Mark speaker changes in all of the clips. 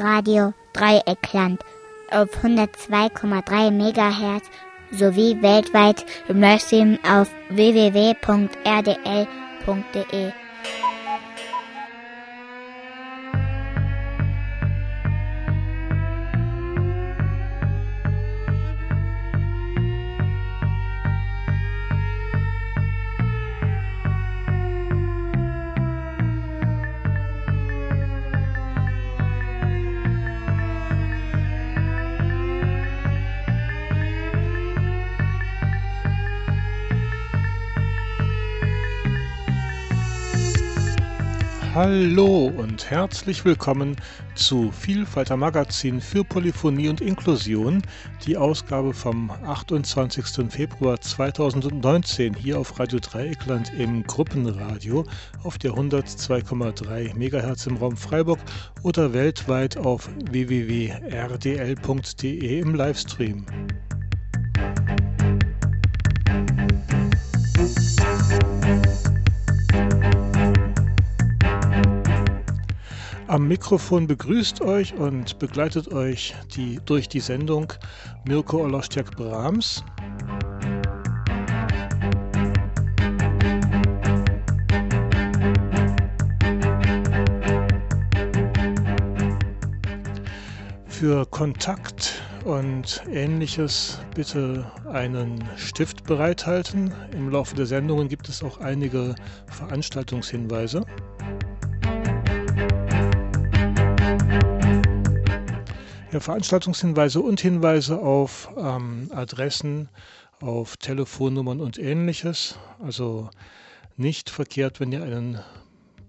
Speaker 1: Radio Dreieckland auf 102,3 MHz sowie weltweit im Livestream auf www.rdl.de.
Speaker 2: Hallo und herzlich willkommen zu Vielfalter Magazin für Polyphonie und Inklusion, die Ausgabe vom 28. Februar 2019 hier auf Radio Dreieckland im Gruppenradio auf der 102,3 MHz im Raum Freiburg oder weltweit auf www.rdl.de im Livestream. Am Mikrofon begrüßt euch und begleitet euch die, durch die Sendung Mirko Olostiak Brahms. Für Kontakt und ähnliches bitte einen Stift bereithalten. Im Laufe der Sendungen gibt es auch einige Veranstaltungshinweise. Ja, Veranstaltungshinweise und Hinweise auf ähm, Adressen, auf Telefonnummern und ähnliches. Also nicht verkehrt, wenn ihr einen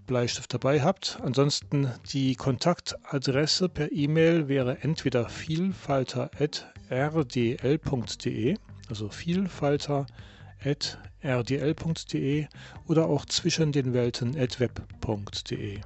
Speaker 2: Bleistift dabei habt. Ansonsten die Kontaktadresse per E-Mail wäre entweder vielfalter.rdl.de, also vielfalter.rdl.de oder auch zwischen den Welten.web.de.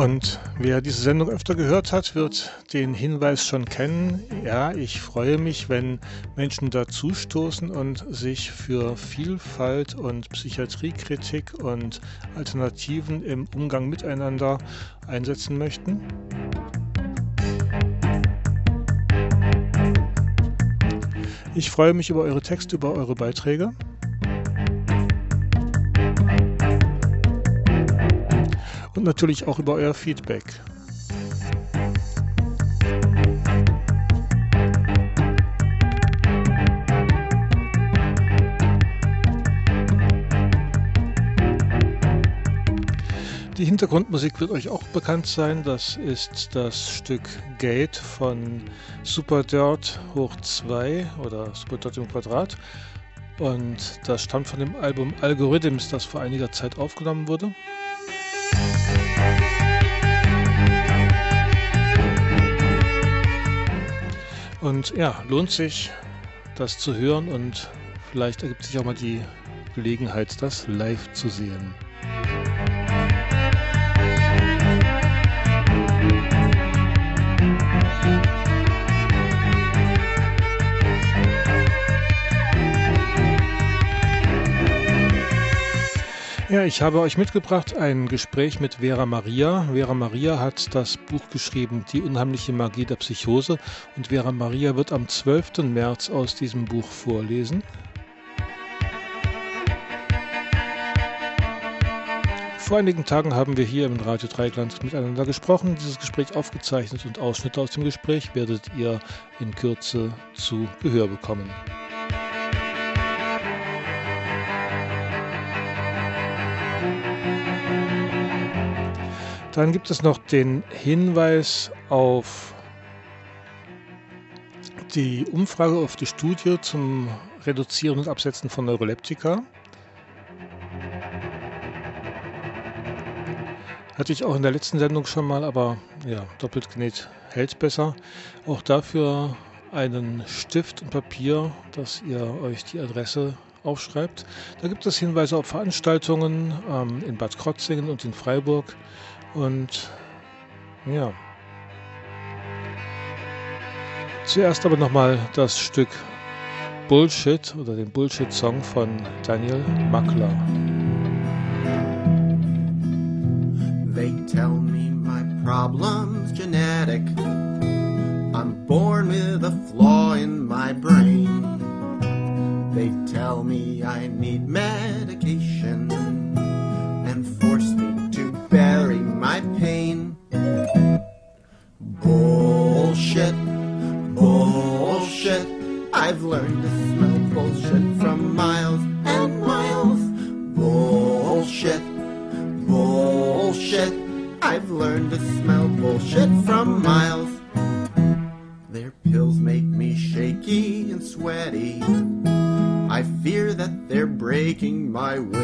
Speaker 2: Und wer diese Sendung öfter gehört hat, wird den Hinweis schon kennen. Ja, ich freue mich, wenn Menschen dazustoßen und sich für Vielfalt und Psychiatriekritik und Alternativen im Umgang miteinander einsetzen möchten. Ich freue mich über eure Texte, über eure Beiträge. Und natürlich auch über euer Feedback. Die Hintergrundmusik wird euch auch bekannt sein. Das ist das Stück Gate von Super Dirt hoch 2 oder Super Dirt im Quadrat. Und das stammt von dem Album Algorithms, das vor einiger Zeit aufgenommen wurde. Und ja, lohnt sich, das zu hören und vielleicht ergibt sich auch mal die Gelegenheit, das live zu sehen. Ich habe euch mitgebracht ein Gespräch mit Vera Maria. Vera Maria hat das Buch geschrieben, Die unheimliche Magie der Psychose. Und Vera Maria wird am 12. März aus diesem Buch vorlesen. Vor einigen Tagen haben wir hier im Radio Dreigland miteinander gesprochen, dieses Gespräch aufgezeichnet und Ausschnitte aus dem Gespräch werdet ihr in Kürze zu Gehör bekommen. Dann gibt es noch den Hinweis auf die Umfrage, auf die Studie zum Reduzieren und Absetzen von Neuroleptika. Hatte ich auch in der letzten Sendung schon mal, aber ja, doppelt genäht hält besser. Auch dafür einen Stift und Papier, dass ihr euch die Adresse aufschreibt. Da gibt es Hinweise auf Veranstaltungen ähm, in Bad Krotzingen und in Freiburg. Und ja. Zuerst aber nochmal das Stück Bullshit oder den Bullshit-Song von Daniel Makler.
Speaker 3: They tell me my problem's genetic. I'm born with a flaw in my brain. They tell me I need medication my pain. Bullshit, bullshit. I've learned to smell bullshit from miles and miles. Bullshit, bullshit. I've learned to smell bullshit from miles. Their pills make me shaky and sweaty. I fear that they're breaking my will.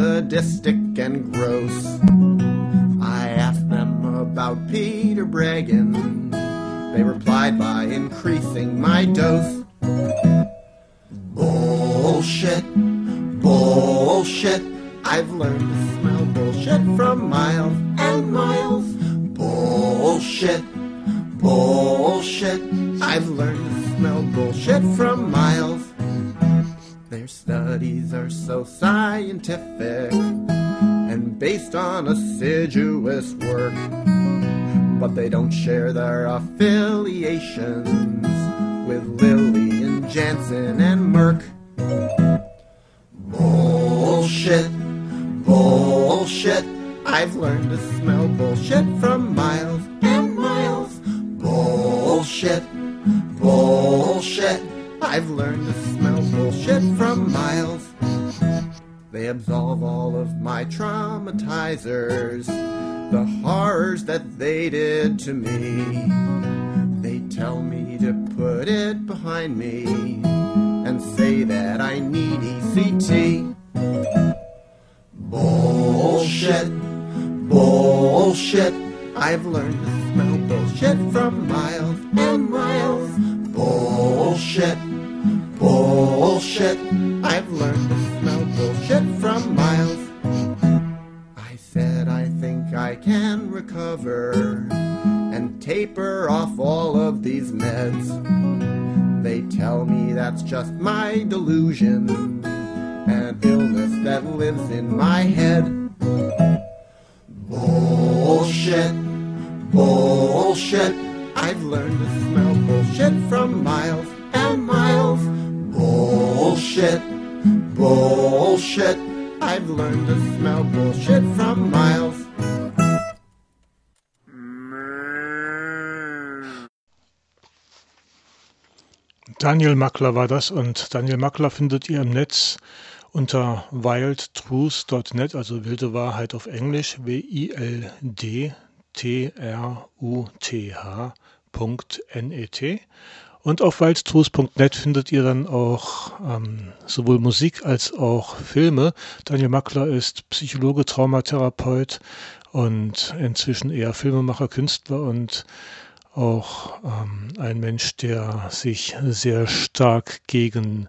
Speaker 3: Sadistic and gross. I asked them about Peter Bregan. They replied by increasing my dose. Bullshit, bullshit. I've learned to smell bullshit from miles and miles. Bullshit, bullshit. I've learned to smell bullshit from miles. Studies are so scientific and based on assiduous work, but they don't share their affiliations with Lilly and Jansen and Merck. Bullshit, bullshit. I've learned to smell bullshit from miles and miles. Bullshit, bullshit. I've learned to smell bullshit from miles. They absolve all of my traumatizers, the horrors that they did to me. They tell me to put it behind me and say that I need ECT. Bullshit, bullshit. I've learned to smell bullshit from miles and miles. Bullshit, bullshit. I've learned to smell bullshit from miles. I said I think I can recover and taper off all of these meds. They tell me that's just my delusion, an illness that lives in my head. Bullshit, bullshit. I've learned to smell bullshit from miles. Bullshit, bullshit. I've learned to smell bullshit from miles.
Speaker 2: Daniel Mackler war das und Daniel Mackler findet ihr im Netz unter wildtruth.net, also wilde Wahrheit auf Englisch, W-I-L-D-T-R-U-T-H.net. Und auf waldtrost.net findet ihr dann auch ähm, sowohl Musik als auch Filme. Daniel Mackler ist Psychologe, Traumatherapeut und inzwischen eher Filmemacher, Künstler und auch ähm, ein Mensch, der sich sehr stark gegen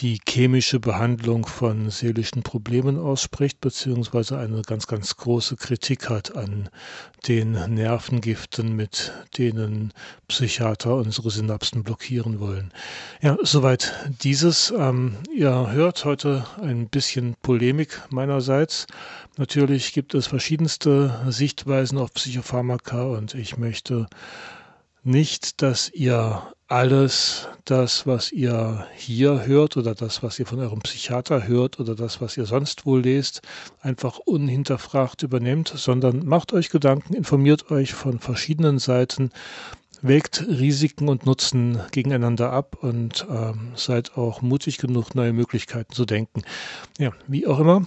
Speaker 2: die chemische Behandlung von seelischen Problemen ausspricht, beziehungsweise eine ganz, ganz große Kritik hat an den Nervengiften, mit denen Psychiater unsere Synapsen blockieren wollen. Ja, soweit dieses. Ähm, ihr hört heute ein bisschen Polemik meinerseits. Natürlich gibt es verschiedenste Sichtweisen auf Psychopharmaka und ich möchte nicht, dass ihr alles das, was ihr hier hört oder das, was ihr von eurem Psychiater hört oder das, was ihr sonst wohl lest, einfach unhinterfragt übernehmt, sondern macht euch Gedanken, informiert euch von verschiedenen Seiten, wägt Risiken und Nutzen gegeneinander ab und ähm, seid auch mutig genug, neue Möglichkeiten zu denken. Ja, wie auch immer.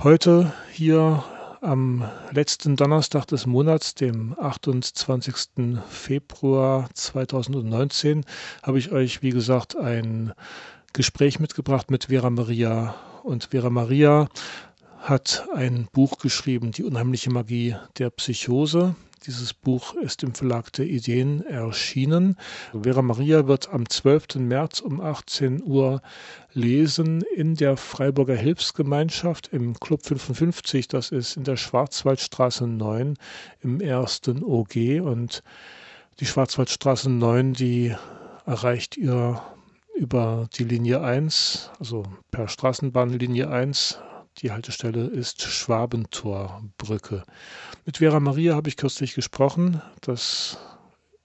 Speaker 2: Heute hier am letzten Donnerstag des Monats, dem 28. Februar 2019, habe ich euch, wie gesagt, ein Gespräch mitgebracht mit Vera Maria. Und Vera Maria hat ein Buch geschrieben, Die unheimliche Magie der Psychose. Dieses Buch ist im Verlag der Ideen erschienen. Vera Maria wird am 12. März um 18 Uhr lesen in der Freiburger Hilfsgemeinschaft im Club 55. Das ist in der Schwarzwaldstraße 9 im ersten OG. Und die Schwarzwaldstraße 9, die erreicht ihr über die Linie 1, also per Straßenbahnlinie 1 die Haltestelle ist Schwabentorbrücke. Mit Vera Maria habe ich kürzlich gesprochen. Das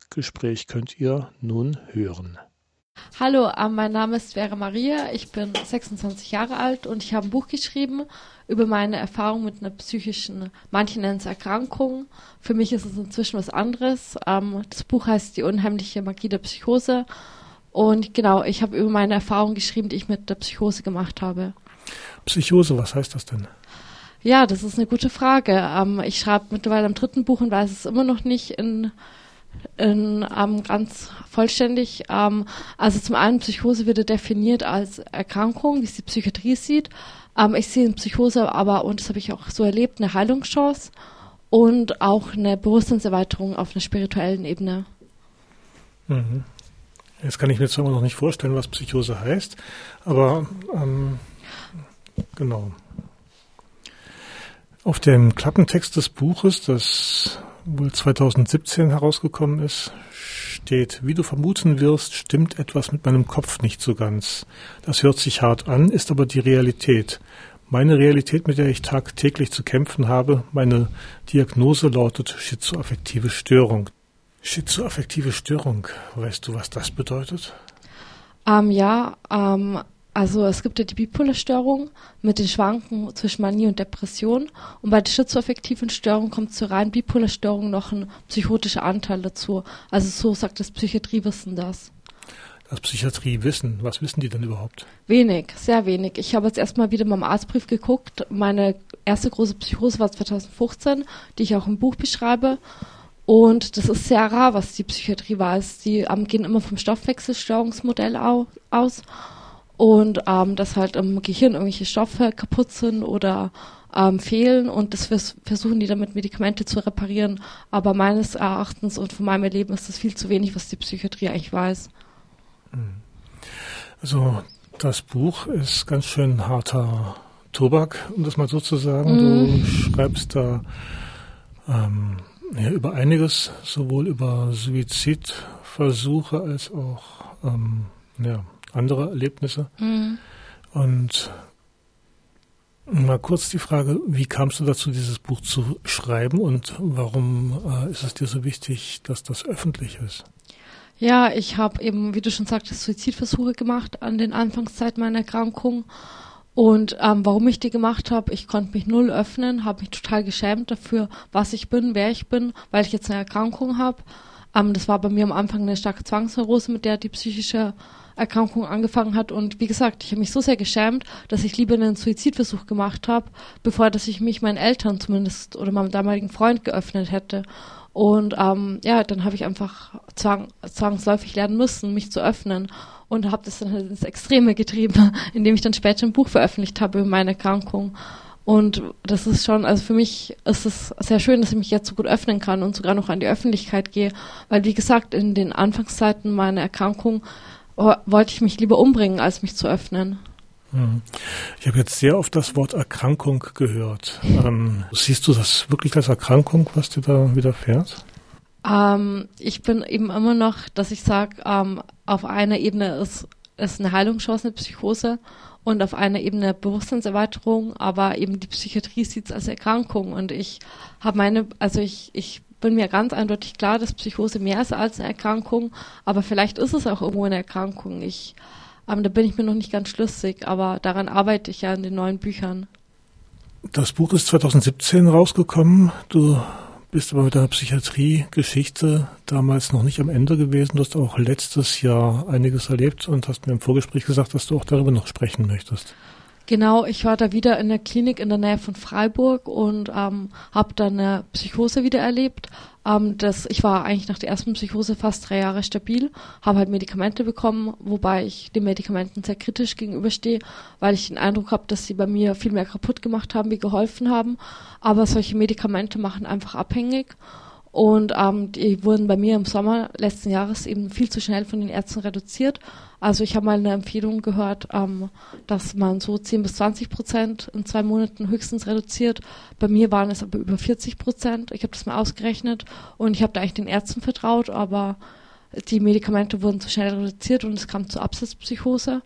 Speaker 2: Gespräch könnt ihr nun hören.
Speaker 4: Hallo, äh, mein Name ist Vera Maria. Ich bin 26 Jahre alt und ich habe ein Buch geschrieben über meine Erfahrung mit einer psychischen, manche nennen es Erkrankung. Für mich ist es inzwischen was anderes. Ähm, das Buch heißt Die unheimliche Magie der Psychose. Und genau, ich habe über meine Erfahrung geschrieben, die ich mit der Psychose gemacht habe.
Speaker 2: Psychose, was heißt das denn?
Speaker 4: Ja, das ist eine gute Frage. Ähm, ich schreibe mittlerweile am dritten Buch und weiß es immer noch nicht in, in ähm, ganz vollständig. Ähm, also zum einen Psychose wird definiert als Erkrankung, wie es die Psychiatrie sieht. Ähm, ich sehe in Psychose aber, und das habe ich auch so erlebt, eine Heilungschance und auch eine Bewusstseinserweiterung auf einer spirituellen Ebene.
Speaker 2: Mhm. Jetzt kann ich mir zwar immer noch nicht vorstellen, was Psychose heißt, aber ähm, Genau. Auf dem Klappentext des Buches, das wohl 2017 herausgekommen ist, steht, wie du vermuten wirst, stimmt etwas mit meinem Kopf nicht so ganz. Das hört sich hart an, ist aber die Realität. Meine Realität, mit der ich tagtäglich zu kämpfen habe, meine Diagnose lautet schizoaffektive Störung. Schizoaffektive Störung, weißt du, was das bedeutet?
Speaker 4: Ähm, ja, ähm, also es gibt ja die bipole Störung mit den Schwanken zwischen Manie und Depression und bei der schizoaffektiven Störung kommt zur rein bipolar Störung noch ein psychotischer Anteil dazu. Also so sagt das Psychiatriewissen das.
Speaker 2: Das Psychiatriewissen, was wissen die denn überhaupt?
Speaker 4: Wenig, sehr wenig. Ich habe jetzt erstmal wieder mal im Arztbrief geguckt. Meine erste große Psychose war 2015, die ich auch im Buch beschreibe. Und das ist sehr rar, was die Psychiatrie weiß. Die ähm, gehen immer vom Stoffwechselstörungsmodell au aus und ähm, dass halt im Gehirn irgendwelche Stoffe kaputt sind oder ähm, fehlen und das vers versuchen die damit Medikamente zu reparieren. Aber meines Erachtens und von meinem Erleben ist das viel zu wenig, was die Psychiatrie eigentlich weiß.
Speaker 2: Hm. Also das Buch ist ganz schön harter Tobak, um das mal so zu sagen. Mm. Du schreibst da ähm, ja, über einiges, sowohl über Suizidversuche als auch ähm, ja, andere Erlebnisse. Mhm. Und mal kurz die Frage, wie kamst du dazu, dieses Buch zu schreiben und warum äh, ist es dir so wichtig, dass das öffentlich ist?
Speaker 4: Ja, ich habe eben, wie du schon sagtest, Suizidversuche gemacht an den Anfangszeiten meiner Erkrankung. Und ähm, warum ich die gemacht habe, ich konnte mich null öffnen, habe mich total geschämt dafür, was ich bin, wer ich bin, weil ich jetzt eine Erkrankung habe. Ähm, das war bei mir am Anfang eine starke Zwangsneurose, mit der die psychische Erkrankung angefangen hat. Und wie gesagt, ich habe mich so sehr geschämt, dass ich lieber einen Suizidversuch gemacht habe, bevor dass ich mich meinen Eltern zumindest oder meinem damaligen Freund geöffnet hätte. Und ähm, ja, dann habe ich einfach zwang, zwangsläufig lernen müssen, mich zu öffnen und habe das dann halt ins Extreme getrieben, indem ich dann später ein Buch veröffentlicht habe über meine Erkrankung. Und das ist schon, also für mich ist es sehr schön, dass ich mich jetzt so gut öffnen kann und sogar noch an die Öffentlichkeit gehe, weil wie gesagt, in den Anfangszeiten meiner Erkrankung wollte ich mich lieber umbringen, als mich zu öffnen.
Speaker 2: Hm. Ich habe jetzt sehr oft das Wort Erkrankung gehört. Ähm, siehst du das wirklich als Erkrankung, was dir da widerfährt?
Speaker 4: Ähm, ich bin eben immer noch, dass ich sage, ähm, auf einer Ebene ist, ist eine Heilungschance eine Psychose und auf einer Ebene Bewusstseinserweiterung, aber eben die Psychiatrie sieht es als Erkrankung und ich habe meine, also ich, ich bin mir ganz eindeutig klar, dass Psychose mehr ist als eine Erkrankung, aber vielleicht ist es auch irgendwo eine Erkrankung. Ich, ähm, da bin ich mir noch nicht ganz schlüssig, aber daran arbeite ich ja in den neuen Büchern.
Speaker 2: Das Buch ist 2017 rausgekommen. Du bist aber mit deiner Psychiatrie-Geschichte damals noch nicht am Ende gewesen. Du hast auch letztes Jahr einiges erlebt und hast mir im Vorgespräch gesagt, dass du auch darüber noch sprechen möchtest.
Speaker 4: Genau, ich war da wieder in der Klinik in der Nähe von Freiburg und ähm, habe dann eine Psychose wieder erlebt. Ähm, das, ich war eigentlich nach der ersten Psychose fast drei Jahre stabil, habe halt Medikamente bekommen, wobei ich den Medikamenten sehr kritisch gegenüberstehe, weil ich den Eindruck habe, dass sie bei mir viel mehr kaputt gemacht haben, wie geholfen haben. Aber solche Medikamente machen einfach abhängig. Und ähm, die wurden bei mir im Sommer letzten Jahres eben viel zu schnell von den Ärzten reduziert. Also ich habe mal eine Empfehlung gehört, ähm, dass man so 10 bis 20 Prozent in zwei Monaten höchstens reduziert. Bei mir waren es aber über 40 Prozent. Ich habe das mal ausgerechnet und ich habe da eigentlich den Ärzten vertraut, aber die Medikamente wurden zu schnell reduziert und es kam zur Absatzpsychose.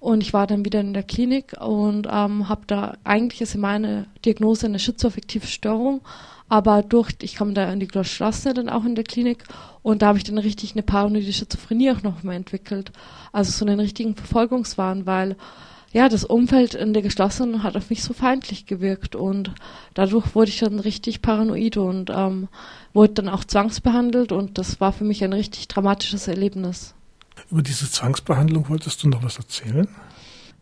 Speaker 4: Und ich war dann wieder in der Klinik und ähm, habe da, eigentlich ist meine Diagnose eine schizoaffektive Störung, aber durch, ich komme da in die geschlossene dann auch in der Klinik und da habe ich dann richtig eine paranoide Schizophrenie auch noch mal entwickelt. Also so einen richtigen Verfolgungswahn, weil ja, das Umfeld in der geschlossenen hat auf mich so feindlich gewirkt und dadurch wurde ich dann richtig paranoid und ähm, wurde dann auch zwangsbehandelt und das war für mich ein richtig dramatisches Erlebnis.
Speaker 2: Über diese Zwangsbehandlung wolltest du noch was erzählen?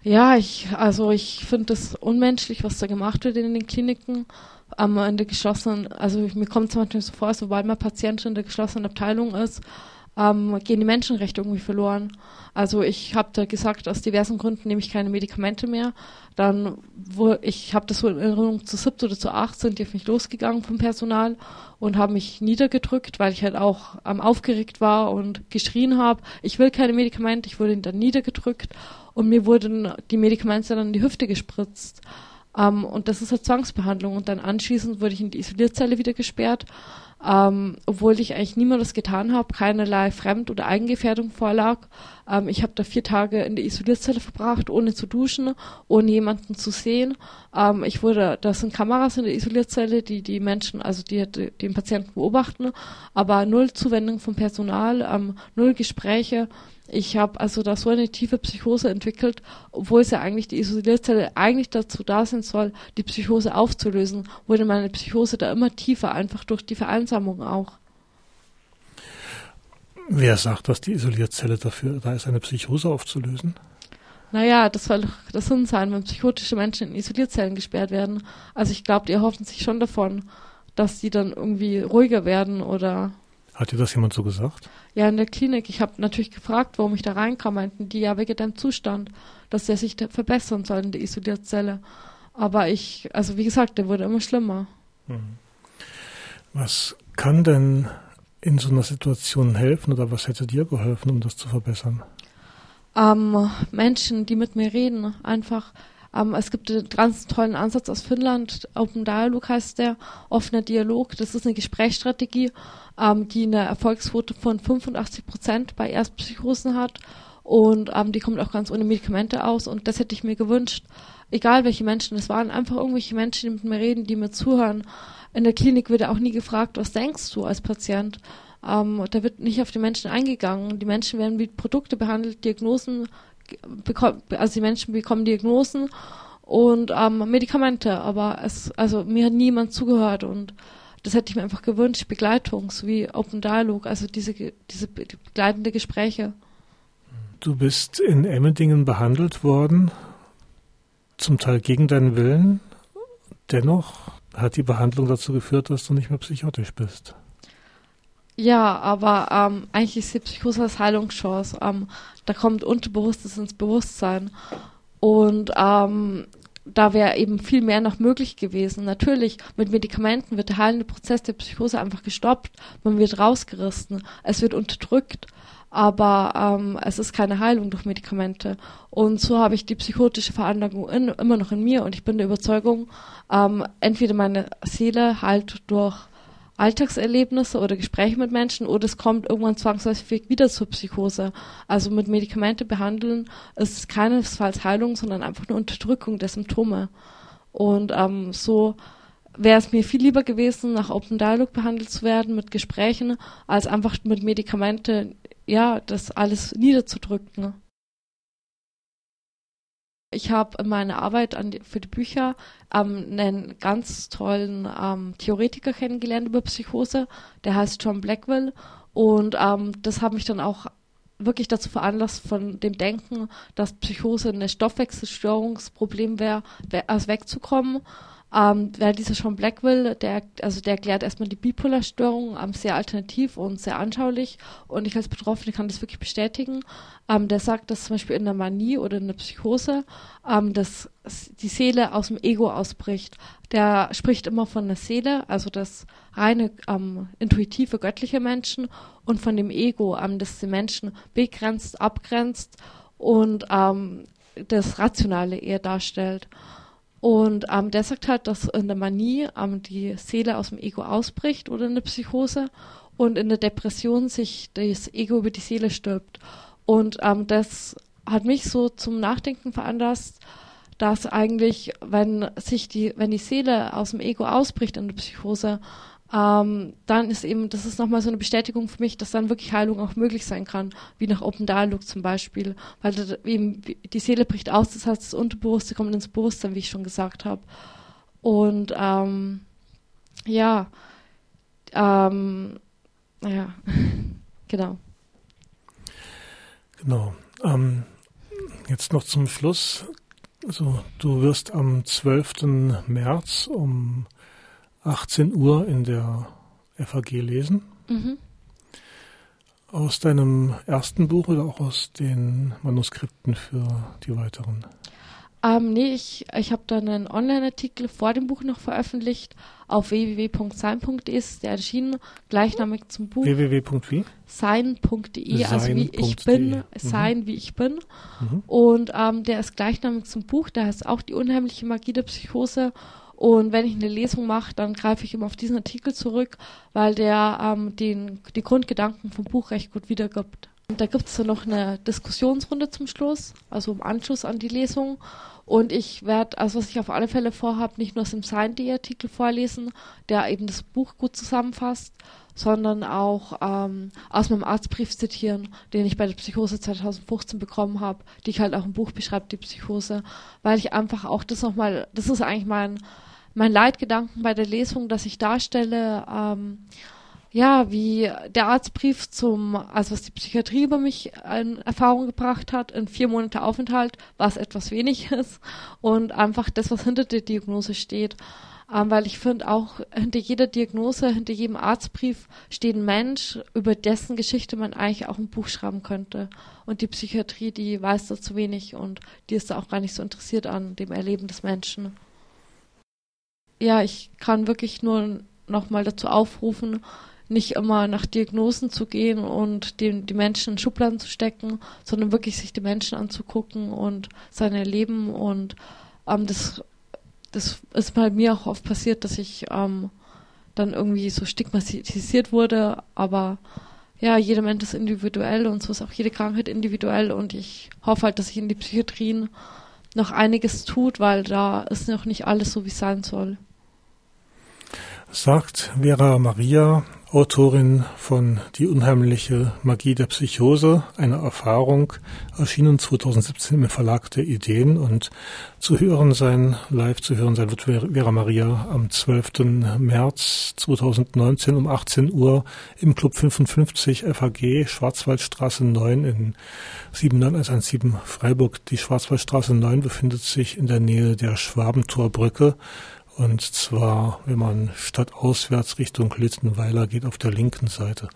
Speaker 4: Ja, ich, also ich finde es unmenschlich, was da gemacht wird in den Kliniken ähm, in der geschlossenen, also mir kommt es manchmal so vor, sobald man Patient in der geschlossenen Abteilung ist, ähm, gehen die Menschenrechte irgendwie verloren. Also ich habe da gesagt, aus diversen Gründen nehme ich keine Medikamente mehr. Dann, wo ich habe das so in Erinnerung zu siebt oder zu acht sind die auf mich losgegangen vom Personal und haben mich niedergedrückt, weil ich halt auch ähm, aufgeregt war und geschrien habe, ich will keine Medikamente, ich wurde dann niedergedrückt und mir wurden die Medikamente dann in die Hüfte gespritzt. Ähm, und das ist eine Zwangsbehandlung. Und dann anschließend wurde ich in die Isolierzelle wieder gesperrt, ähm, obwohl ich eigentlich niemand das getan habe, keinerlei Fremd- oder Eigengefährdung vorlag. Ähm, ich habe da vier Tage in der Isolierzelle verbracht, ohne zu duschen, ohne jemanden zu sehen. Ähm, ich wurde, da sind Kameras in der Isolierzelle, die die Menschen, also die, die den Patienten beobachten, aber null Zuwendung vom Personal, ähm, null Gespräche. Ich habe also da so eine tiefe Psychose entwickelt, obwohl es ja eigentlich die Isolierzelle eigentlich dazu da sein soll, die Psychose aufzulösen, wurde meine Psychose da immer tiefer, einfach durch die Vereinsamung auch.
Speaker 2: Wer sagt, dass die Isolierzelle dafür da ist, eine Psychose aufzulösen?
Speaker 4: Naja, das soll doch der Sinn sein, wenn psychotische Menschen in Isolierzellen gesperrt werden. Also ich glaube, die erhoffen sich schon davon, dass die dann irgendwie ruhiger werden oder
Speaker 2: hat dir das jemand so gesagt?
Speaker 4: Ja, in der Klinik. Ich habe natürlich gefragt, warum ich da reinkam. Meinten die ja wegen deinem Zustand, dass der sich verbessern soll in der Isolierzelle. Aber ich, also wie gesagt, der wurde immer schlimmer. Mhm.
Speaker 2: Was kann denn in so einer Situation helfen oder was hätte dir geholfen, um das zu verbessern?
Speaker 4: Ähm, Menschen, die mit mir reden, einfach ähm, es gibt einen ganz tollen Ansatz aus Finnland, Open Dialogue heißt der, offener Dialog. Das ist eine Gesprächsstrategie, ähm, die eine Erfolgsquote von 85 Prozent bei Erstpsychosen hat. Und ähm, die kommt auch ganz ohne Medikamente aus. Und das hätte ich mir gewünscht, egal welche Menschen es waren, einfach irgendwelche Menschen, die mit mir reden, die mir zuhören. In der Klinik wird auch nie gefragt, was denkst du als Patient? Ähm, da wird nicht auf die Menschen eingegangen. Die Menschen werden wie Produkte behandelt, Diagnosen also die Menschen bekommen Diagnosen und ähm, Medikamente, aber es, also mir hat niemand zugehört und das hätte ich mir einfach gewünscht, Begleitung, so wie Open Dialog, also diese, diese begleitende Gespräche.
Speaker 2: Du bist in Emmendingen behandelt worden, zum Teil gegen deinen Willen. Dennoch hat die Behandlung dazu geführt, dass du nicht mehr psychotisch bist.
Speaker 4: Ja, aber ähm, eigentlich ist die Psychose als Heilungschance. Ähm, da kommt Unterbewusstes ins Bewusstsein. Und ähm, da wäre eben viel mehr noch möglich gewesen. Natürlich, mit Medikamenten wird der heilende Prozess der Psychose einfach gestoppt, man wird rausgerissen, es wird unterdrückt, aber ähm, es ist keine Heilung durch Medikamente. Und so habe ich die psychotische Veranlagung in, immer noch in mir und ich bin der Überzeugung, ähm, entweder meine Seele heilt durch Alltagserlebnisse oder Gespräche mit Menschen oder es kommt irgendwann zwangsläufig wieder zur Psychose. Also mit Medikamente behandeln ist keinesfalls Heilung, sondern einfach eine Unterdrückung der Symptome. Und ähm, so wäre es mir viel lieber gewesen, nach Open Dialogue behandelt zu werden mit Gesprächen, als einfach mit Medikamente, ja, das alles niederzudrücken. Ich habe in meiner Arbeit die, für die Bücher ähm, einen ganz tollen ähm, Theoretiker kennengelernt über Psychose, der heißt John Blackwell. Und ähm, das hat mich dann auch wirklich dazu veranlasst, von dem Denken, dass Psychose ein Stoffwechselstörungsproblem wäre, also wegzukommen ähm, weil dieser Sean Blackwell, der, also der erklärt erstmal die Bipolarstörung ähm, sehr alternativ und sehr anschaulich und ich als Betroffene kann das wirklich bestätigen. Ähm, der sagt, dass zum Beispiel in der Manie oder in der Psychose ähm, dass die Seele aus dem Ego ausbricht. Der spricht immer von der Seele, also das reine ähm, intuitive göttliche Menschen und von dem Ego, ähm, das die Menschen begrenzt, abgrenzt und ähm, das Rationale eher darstellt. Und ähm, der sagt halt, dass in der Manie ähm, die Seele aus dem Ego ausbricht oder in der Psychose und in der Depression sich das Ego über die Seele stirbt. Und ähm, das hat mich so zum Nachdenken veranlasst, dass eigentlich, wenn sich die, wenn die Seele aus dem Ego ausbricht in der Psychose, ähm, dann ist eben, das ist nochmal so eine Bestätigung für mich, dass dann wirklich Heilung auch möglich sein kann, wie nach Open Dialogue zum Beispiel, weil eben die Seele bricht aus, das heißt, das Unterbewusste kommt ins Bewusstsein, wie ich schon gesagt habe. Und ähm, ja, ähm, ja, genau.
Speaker 2: Genau. Ähm, jetzt noch zum Schluss. Also, du wirst am 12. März um 18 Uhr in der FAG lesen. Mhm. Aus deinem ersten Buch oder auch aus den Manuskripten für die weiteren?
Speaker 4: Ähm, nee, ich, ich habe dann einen Online-Artikel vor dem Buch noch veröffentlicht auf www.sein.de ist der erschienen, gleichnamig zum Buch.
Speaker 2: www.wie?
Speaker 4: Sein.de, also wie ich bin, mhm. sein wie ich bin. Mhm. Und ähm, der ist gleichnamig zum Buch, der heißt auch die unheimliche Magie der Psychose und wenn ich eine Lesung mache, dann greife ich immer auf diesen Artikel zurück, weil der ähm, den, die Grundgedanken vom Buch recht gut wiedergibt. Und da gibt es dann noch eine Diskussionsrunde zum Schluss, also im Anschluss an die Lesung. Und ich werde, also was ich auf alle Fälle vorhabe, nicht nur aus dem Science.de-Artikel vorlesen, der eben das Buch gut zusammenfasst, sondern auch ähm, aus meinem Arztbrief zitieren, den ich bei der Psychose 2015 bekommen habe, die ich halt auch im Buch beschreibe, die Psychose, weil ich einfach auch das nochmal, das ist eigentlich mein, mein Leitgedanken bei der Lesung, dass ich darstelle, ähm, ja, wie der Arztbrief zum, also was die Psychiatrie über mich in Erfahrung gebracht hat, in vier Monate Aufenthalt, was etwas wenig ist und einfach das, was hinter der Diagnose steht. Ähm, weil ich finde auch hinter jeder Diagnose, hinter jedem Arztbrief steht ein Mensch, über dessen Geschichte man eigentlich auch ein Buch schreiben könnte. Und die Psychiatrie, die weiß da zu wenig und die ist da auch gar nicht so interessiert an dem Erleben des Menschen. Ja, ich kann wirklich nur nochmal dazu aufrufen, nicht immer nach Diagnosen zu gehen und den, die Menschen in Schubladen zu stecken, sondern wirklich sich die Menschen anzugucken und seine Leben und ähm, das, das ist bei mir auch oft passiert, dass ich ähm, dann irgendwie so stigmatisiert wurde, aber ja, jeder Mensch ist individuell und so ist auch jede Krankheit individuell. Und ich hoffe halt, dass sich in die Psychiatrien noch einiges tut, weil da ist noch nicht alles so, wie es sein soll.
Speaker 2: Sagt Vera Maria Autorin von Die unheimliche Magie der Psychose, eine Erfahrung, erschienen 2017 im Verlag der Ideen und zu hören sein, live zu hören sein wird Vera Maria am 12. März 2019 um 18 Uhr im Club 55 FAG Schwarzwaldstraße 9 in 79117 Freiburg. Die Schwarzwaldstraße 9 befindet sich in der Nähe der Schwabentorbrücke Und zwar, wenn man stadtauswärts Richtung Littenweiler geht, auf der linken Seite.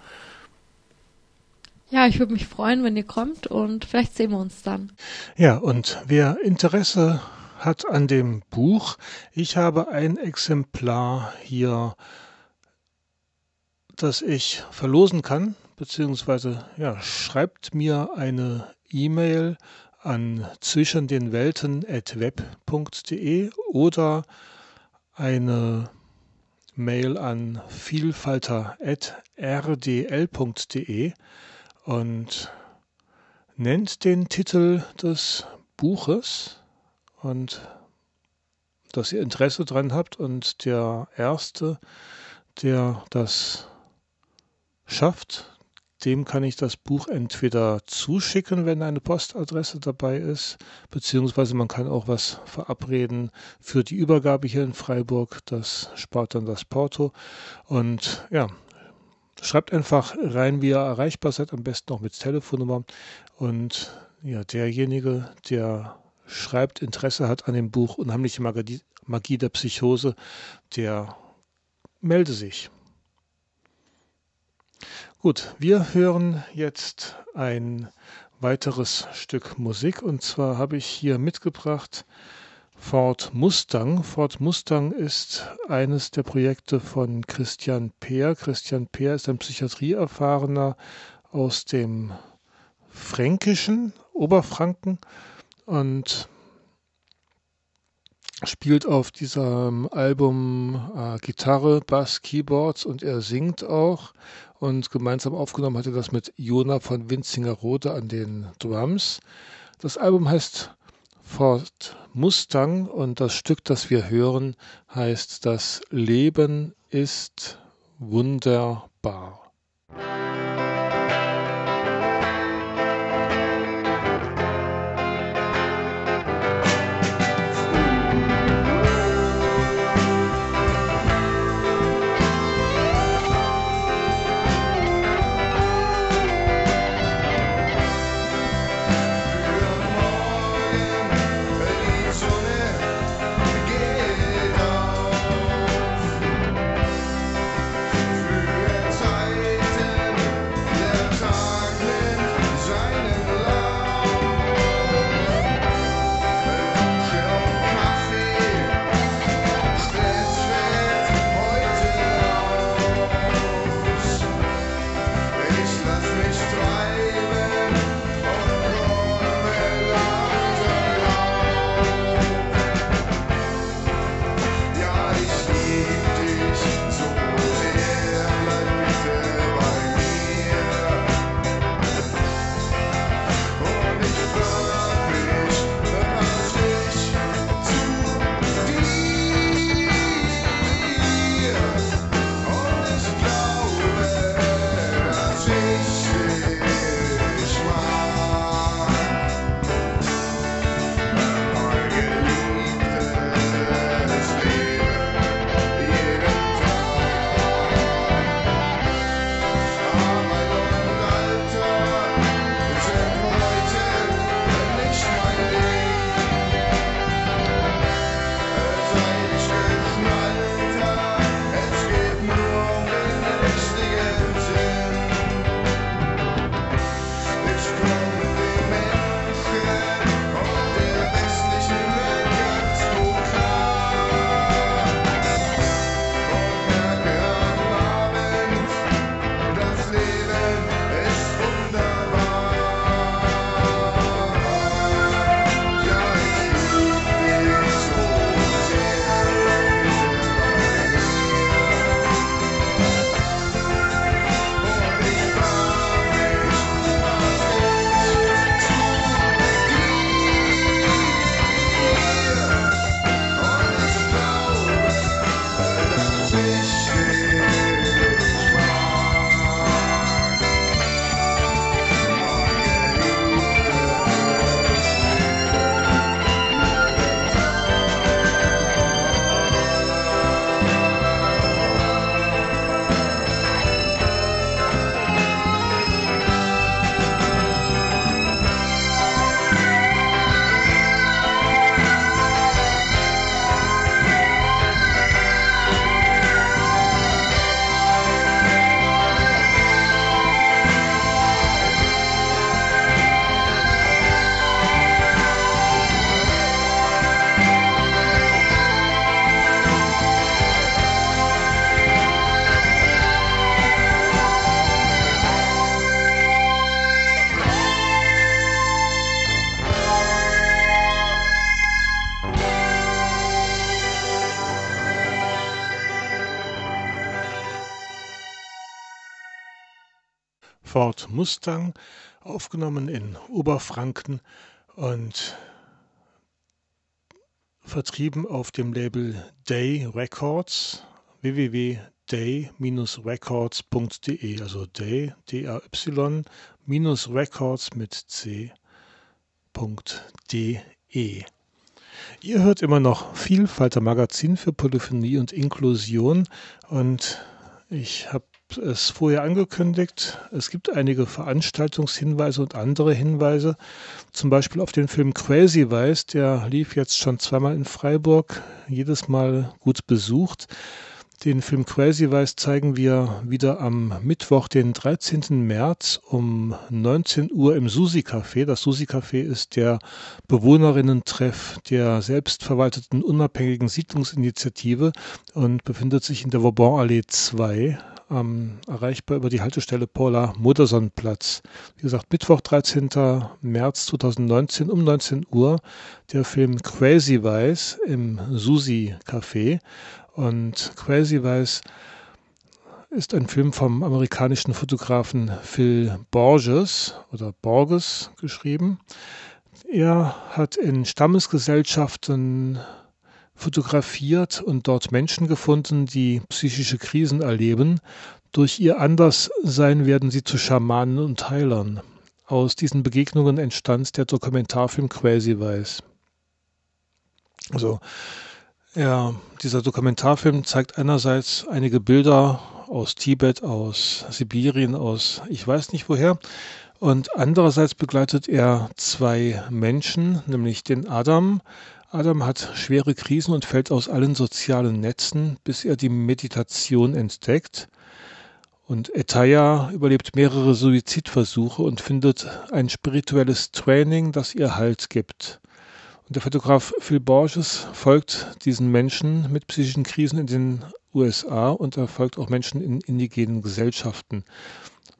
Speaker 4: Ja, ich würde mich freuen, wenn ihr kommt und vielleicht sehen wir uns dann.
Speaker 2: Ja, und wer Interesse hat an dem Buch, ich habe ein Exemplar hier, das ich verlosen kann, beziehungsweise ja, schreibt mir eine E-Mail an zwischen den Welten at web.de oder eine Mail an vielfalter at rdl.de und nennt den Titel des Buches und dass ihr Interesse dran habt und der Erste, der das schafft, dem kann ich das Buch entweder zuschicken, wenn eine Postadresse dabei ist, beziehungsweise man kann auch was verabreden für die Übergabe hier in Freiburg. Das spart dann das Porto. Und ja, schreibt einfach rein, wie ihr erreichbar seid, am besten noch mit Telefonnummer. Und ja, derjenige, der schreibt, Interesse hat an dem Buch Unheimliche Magie, Magie der Psychose, der melde sich. Gut, wir hören jetzt ein weiteres Stück Musik und zwar habe ich hier mitgebracht Ford Mustang. Ford Mustang ist eines der Projekte von Christian Peer. Christian Peer ist ein Psychiatrieerfahrener aus dem Fränkischen, Oberfranken und spielt auf diesem Album äh, Gitarre, Bass, Keyboards und er singt auch. Und gemeinsam aufgenommen hat er das mit Jona von Winzingerode an den Drums. Das Album heißt Ford Mustang und das Stück, das wir hören, heißt Das Leben ist wunderbar. Ford Mustang, aufgenommen in Oberfranken und vertrieben auf dem Label Day Records www.day-records.de, also Day, D-A-Y, minus Records mit C.de. Ihr hört immer noch Vielfalter Magazin für Polyphonie und Inklusion und ich habe es vorher angekündigt. Es gibt einige Veranstaltungshinweise und andere Hinweise, zum Beispiel auf den Film Crazy Weiß, der lief jetzt schon zweimal in Freiburg, jedes Mal gut besucht. Den Film Crazy Weiß zeigen wir wieder am Mittwoch, den 13. März um 19 Uhr im Susi Café. Das Susi Café ist der Bewohnerinnen-Treff der selbstverwalteten unabhängigen Siedlungsinitiative und befindet sich in der Vauban-Allee 2 ähm, erreichbar über die Haltestelle Paula Moderson Platz. Wie gesagt, Mittwoch, 13. März 2019 um 19 Uhr der Film Crazy Weiß im Susi Café. Und Crazy Weiß ist ein Film vom amerikanischen Fotografen Phil Borges oder Borges geschrieben. Er hat in Stammesgesellschaften fotografiert und dort Menschen gefunden, die psychische Krisen erleben. Durch ihr Anderssein werden sie zu Schamanen und Heilern. Aus diesen Begegnungen entstand der Dokumentarfilm Crazy Weiß. Also ja, dieser Dokumentarfilm zeigt einerseits einige Bilder aus Tibet, aus Sibirien, aus ich weiß nicht woher. Und andererseits begleitet er zwei Menschen, nämlich den Adam. Adam hat schwere Krisen und fällt aus allen sozialen Netzen, bis er die Meditation entdeckt. Und Etaya überlebt mehrere Suizidversuche und findet ein spirituelles Training, das ihr Halt gibt. Und der Fotograf Phil Borges folgt diesen Menschen mit psychischen Krisen in den USA und er folgt auch Menschen in indigenen Gesellschaften.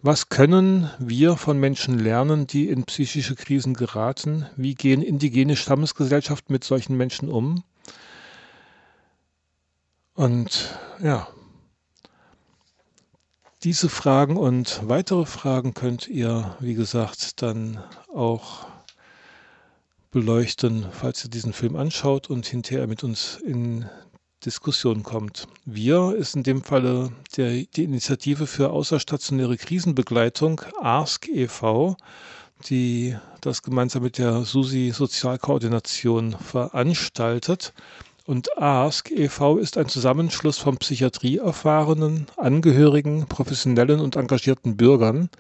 Speaker 2: Was können wir von Menschen lernen, die in psychische Krisen geraten? Wie gehen indigene Stammesgesellschaften mit solchen Menschen um? Und ja, diese Fragen und weitere Fragen könnt ihr, wie gesagt, dann auch beleuchten, falls ihr diesen Film anschaut und hinterher mit uns in Diskussion kommt. Wir ist in dem Falle der, die Initiative für außerstationäre Krisenbegleitung ASK e.V., die das gemeinsam mit der SUSI Sozialkoordination veranstaltet. Und ASK e.V. ist ein Zusammenschluss von psychiatrieerfahrenen, Angehörigen, professionellen und engagierten Bürgern.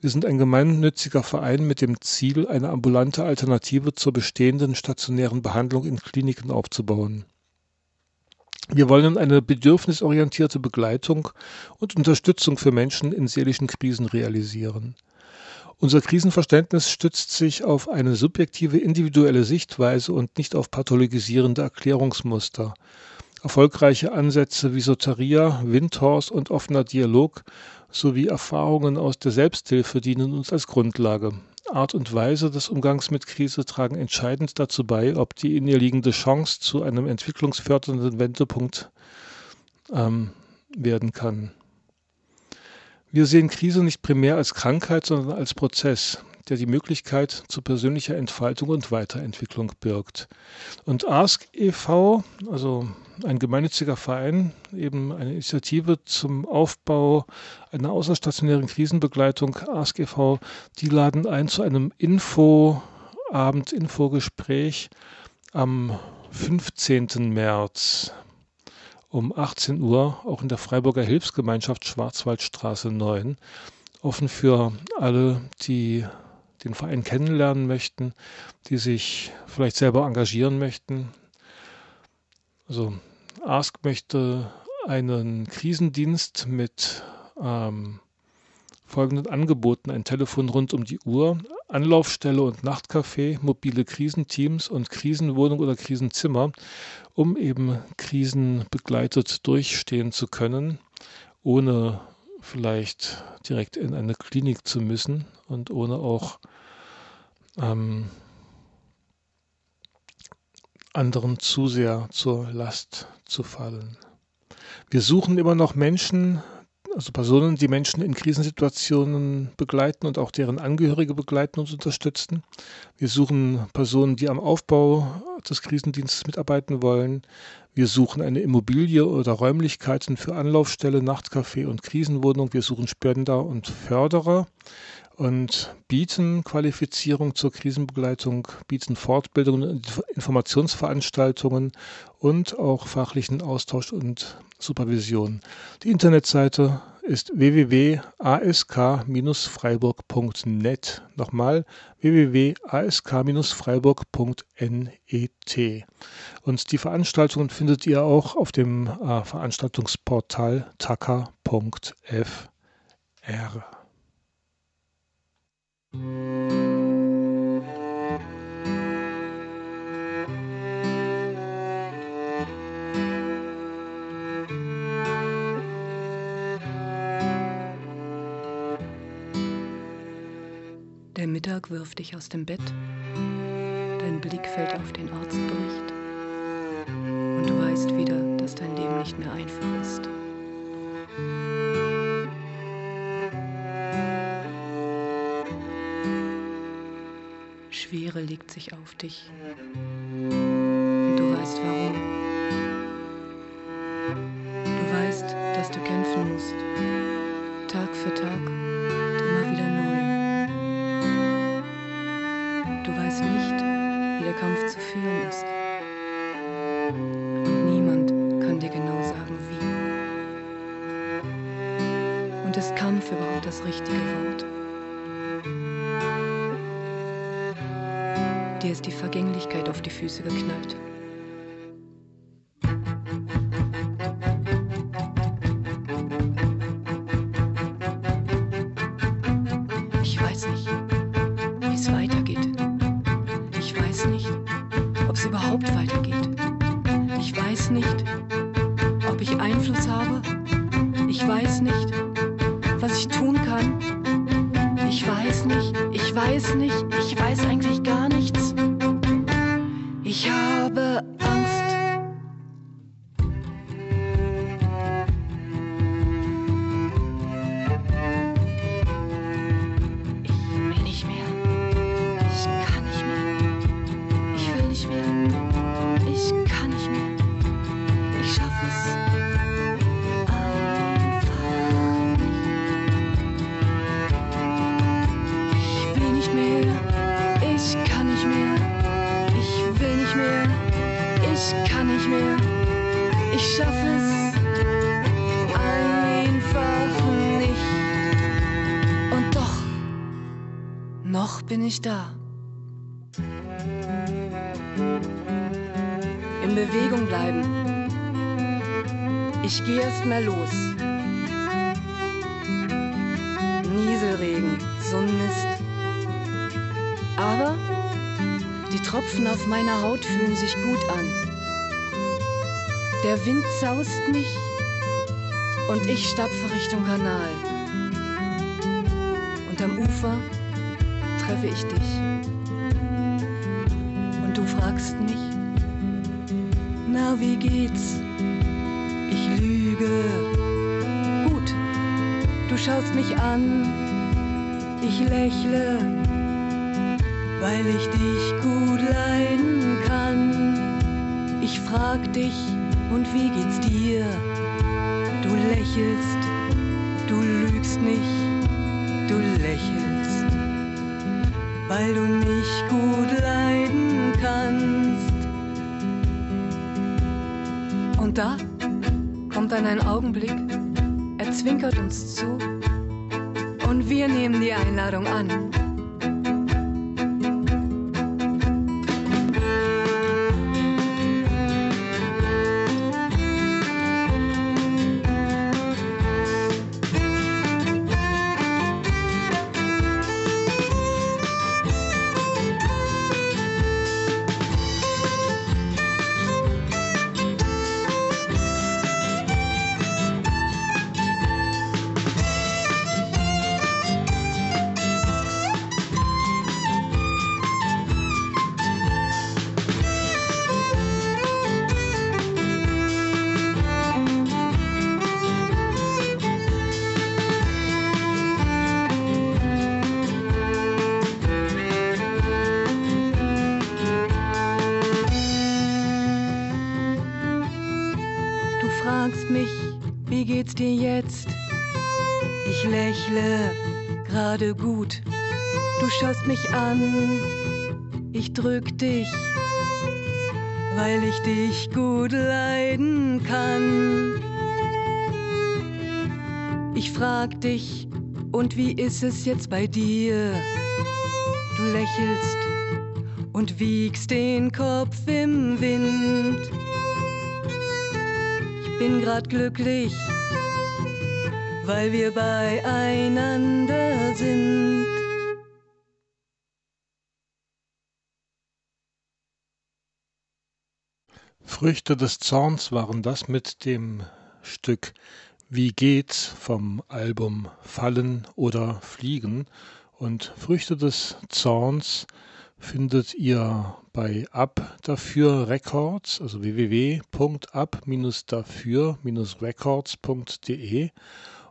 Speaker 2: Wir sind ein gemeinnütziger Verein mit dem Ziel, eine ambulante Alternative zur bestehenden stationären Behandlung in Kliniken aufzubauen. Wir wollen eine bedürfnisorientierte Begleitung und Unterstützung für Menschen in seelischen Krisen realisieren. Unser Krisenverständnis stützt sich auf eine subjektive individuelle Sichtweise und nicht auf pathologisierende Erklärungsmuster. Erfolgreiche Ansätze wie Soteria, Windhorst und offener Dialog sowie Erfahrungen aus der Selbsthilfe dienen uns als Grundlage. Art und Weise des Umgangs mit Krise tragen entscheidend dazu bei, ob die in ihr liegende Chance zu einem entwicklungsfördernden Wendepunkt ähm, werden kann. Wir sehen Krise nicht primär als Krankheit, sondern als Prozess, der die Möglichkeit zu persönlicher Entfaltung und Weiterentwicklung birgt. Und ASK e.V., also ein gemeinnütziger Verein, eben eine Initiative zum Aufbau einer außerstationären Krisenbegleitung, ASK e.V., die laden ein zu einem Infoabend, Infogespräch am 15. März um 18 Uhr auch in der Freiburger Hilfsgemeinschaft Schwarzwaldstraße 9. Offen für alle, die den Verein kennenlernen möchten, die sich vielleicht selber engagieren möchten. Also Ask möchte einen Krisendienst mit ähm, folgenden Angeboten. Ein Telefon rund um die Uhr, Anlaufstelle und Nachtcafé, mobile Krisenteams und Krisenwohnung oder Krisenzimmer, um eben Krisen begleitet durchstehen zu können, ohne vielleicht direkt in eine Klinik zu müssen und ohne auch ähm, anderen zu sehr zur Last zu fallen. Wir suchen immer noch Menschen, also Personen, die Menschen in Krisensituationen begleiten und auch deren Angehörige begleiten und unterstützen. Wir suchen Personen, die am Aufbau des Krisendienstes mitarbeiten wollen. Wir suchen eine Immobilie oder Räumlichkeiten für Anlaufstelle, Nachtcafé und Krisenwohnung. Wir suchen Spender und Förderer und bieten Qualifizierung zur Krisenbegleitung, bieten Fortbildungen und Informationsveranstaltungen und auch fachlichen Austausch und Supervision. Die Internetseite ist www.ask-freiburg.net. Nochmal www.ask-freiburg.net. Und die Veranstaltungen findet ihr auch auf dem äh, Veranstaltungsportal taka.fr.
Speaker 5: Der Mittag wirft dich aus dem Bett, dein Blick fällt auf den Arztbericht und du weißt wieder, dass dein Leben nicht mehr einfach ist. Schwere legt sich auf dich. Und du weißt warum. Du weißt, dass du kämpfen musst. Tag für Tag und immer wieder neu. Du weißt nicht, wie der Kampf zu führen ist. Und niemand kann dir genau sagen, wie. Und ist Kampf überhaupt das richtige Wort? Dir ist die Vergänglichkeit auf die Füße geknallt. Ich weiß nicht, wie es weitergeht. Ich weiß nicht, ob es überhaupt weitergeht. Ich weiß nicht, ob ich Einfluss habe. Ich weiß nicht, was ich tun kann. Ich weiß nicht, ich weiß nicht, ich weiß eigentlich gar nichts. Auf meiner Haut fühlen sich gut an. Der Wind zaust mich und ich stapfe Richtung Kanal. Und am Ufer treffe ich dich. Und du fragst mich, na wie geht's? Ich lüge. Gut, du schaust mich an, ich lächle, weil ich dich frag dich, und wie geht's dir? Du lächelst, du lügst nicht, du lächelst, weil du mich gut leiden kannst. Und da kommt dann ein Augenblick, er zwinkert uns zu und wir nehmen die Einladung an. Wie ist es jetzt bei dir? Du lächelst und wiegst den Kopf im Wind. Ich bin grad glücklich, weil wir beieinander sind.
Speaker 2: Früchte des Zorns waren das mit dem Stück Wie geht's vom Album Fallen oder Fliegen? Und Früchte des Zorns findet ihr bei Ab dafür Records, also www.ab-dafür-records.de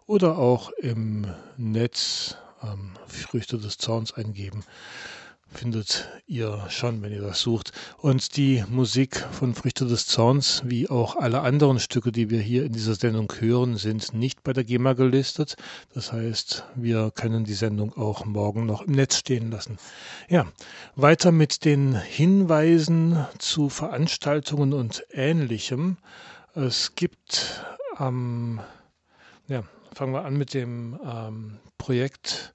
Speaker 2: oder auch im Netz ähm, Früchte des Zorns eingeben findet ihr schon, wenn ihr das sucht. Und die Musik von Früchte des Zorns, wie auch alle anderen Stücke, die wir hier in dieser Sendung hören, sind nicht bei der GEMA gelistet. Das heißt, wir können die Sendung auch morgen noch im Netz stehen lassen. Ja, weiter mit den Hinweisen zu Veranstaltungen und Ähnlichem. Es gibt am, ähm, ja, fangen wir an mit dem ähm, Projekt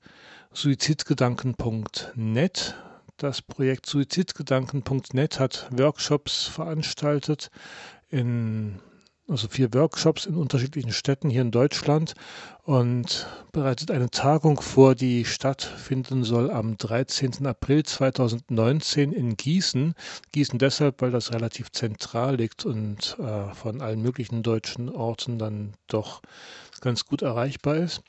Speaker 2: suizidgedanken.net. Das Projekt suizidgedanken.net hat Workshops veranstaltet in also vier Workshops in unterschiedlichen Städten hier in Deutschland und bereitet eine Tagung vor, die stattfinden soll am 13. April 2019 in Gießen. Gießen deshalb, weil das relativ zentral liegt und äh, von allen möglichen deutschen Orten dann doch ganz gut erreichbar ist.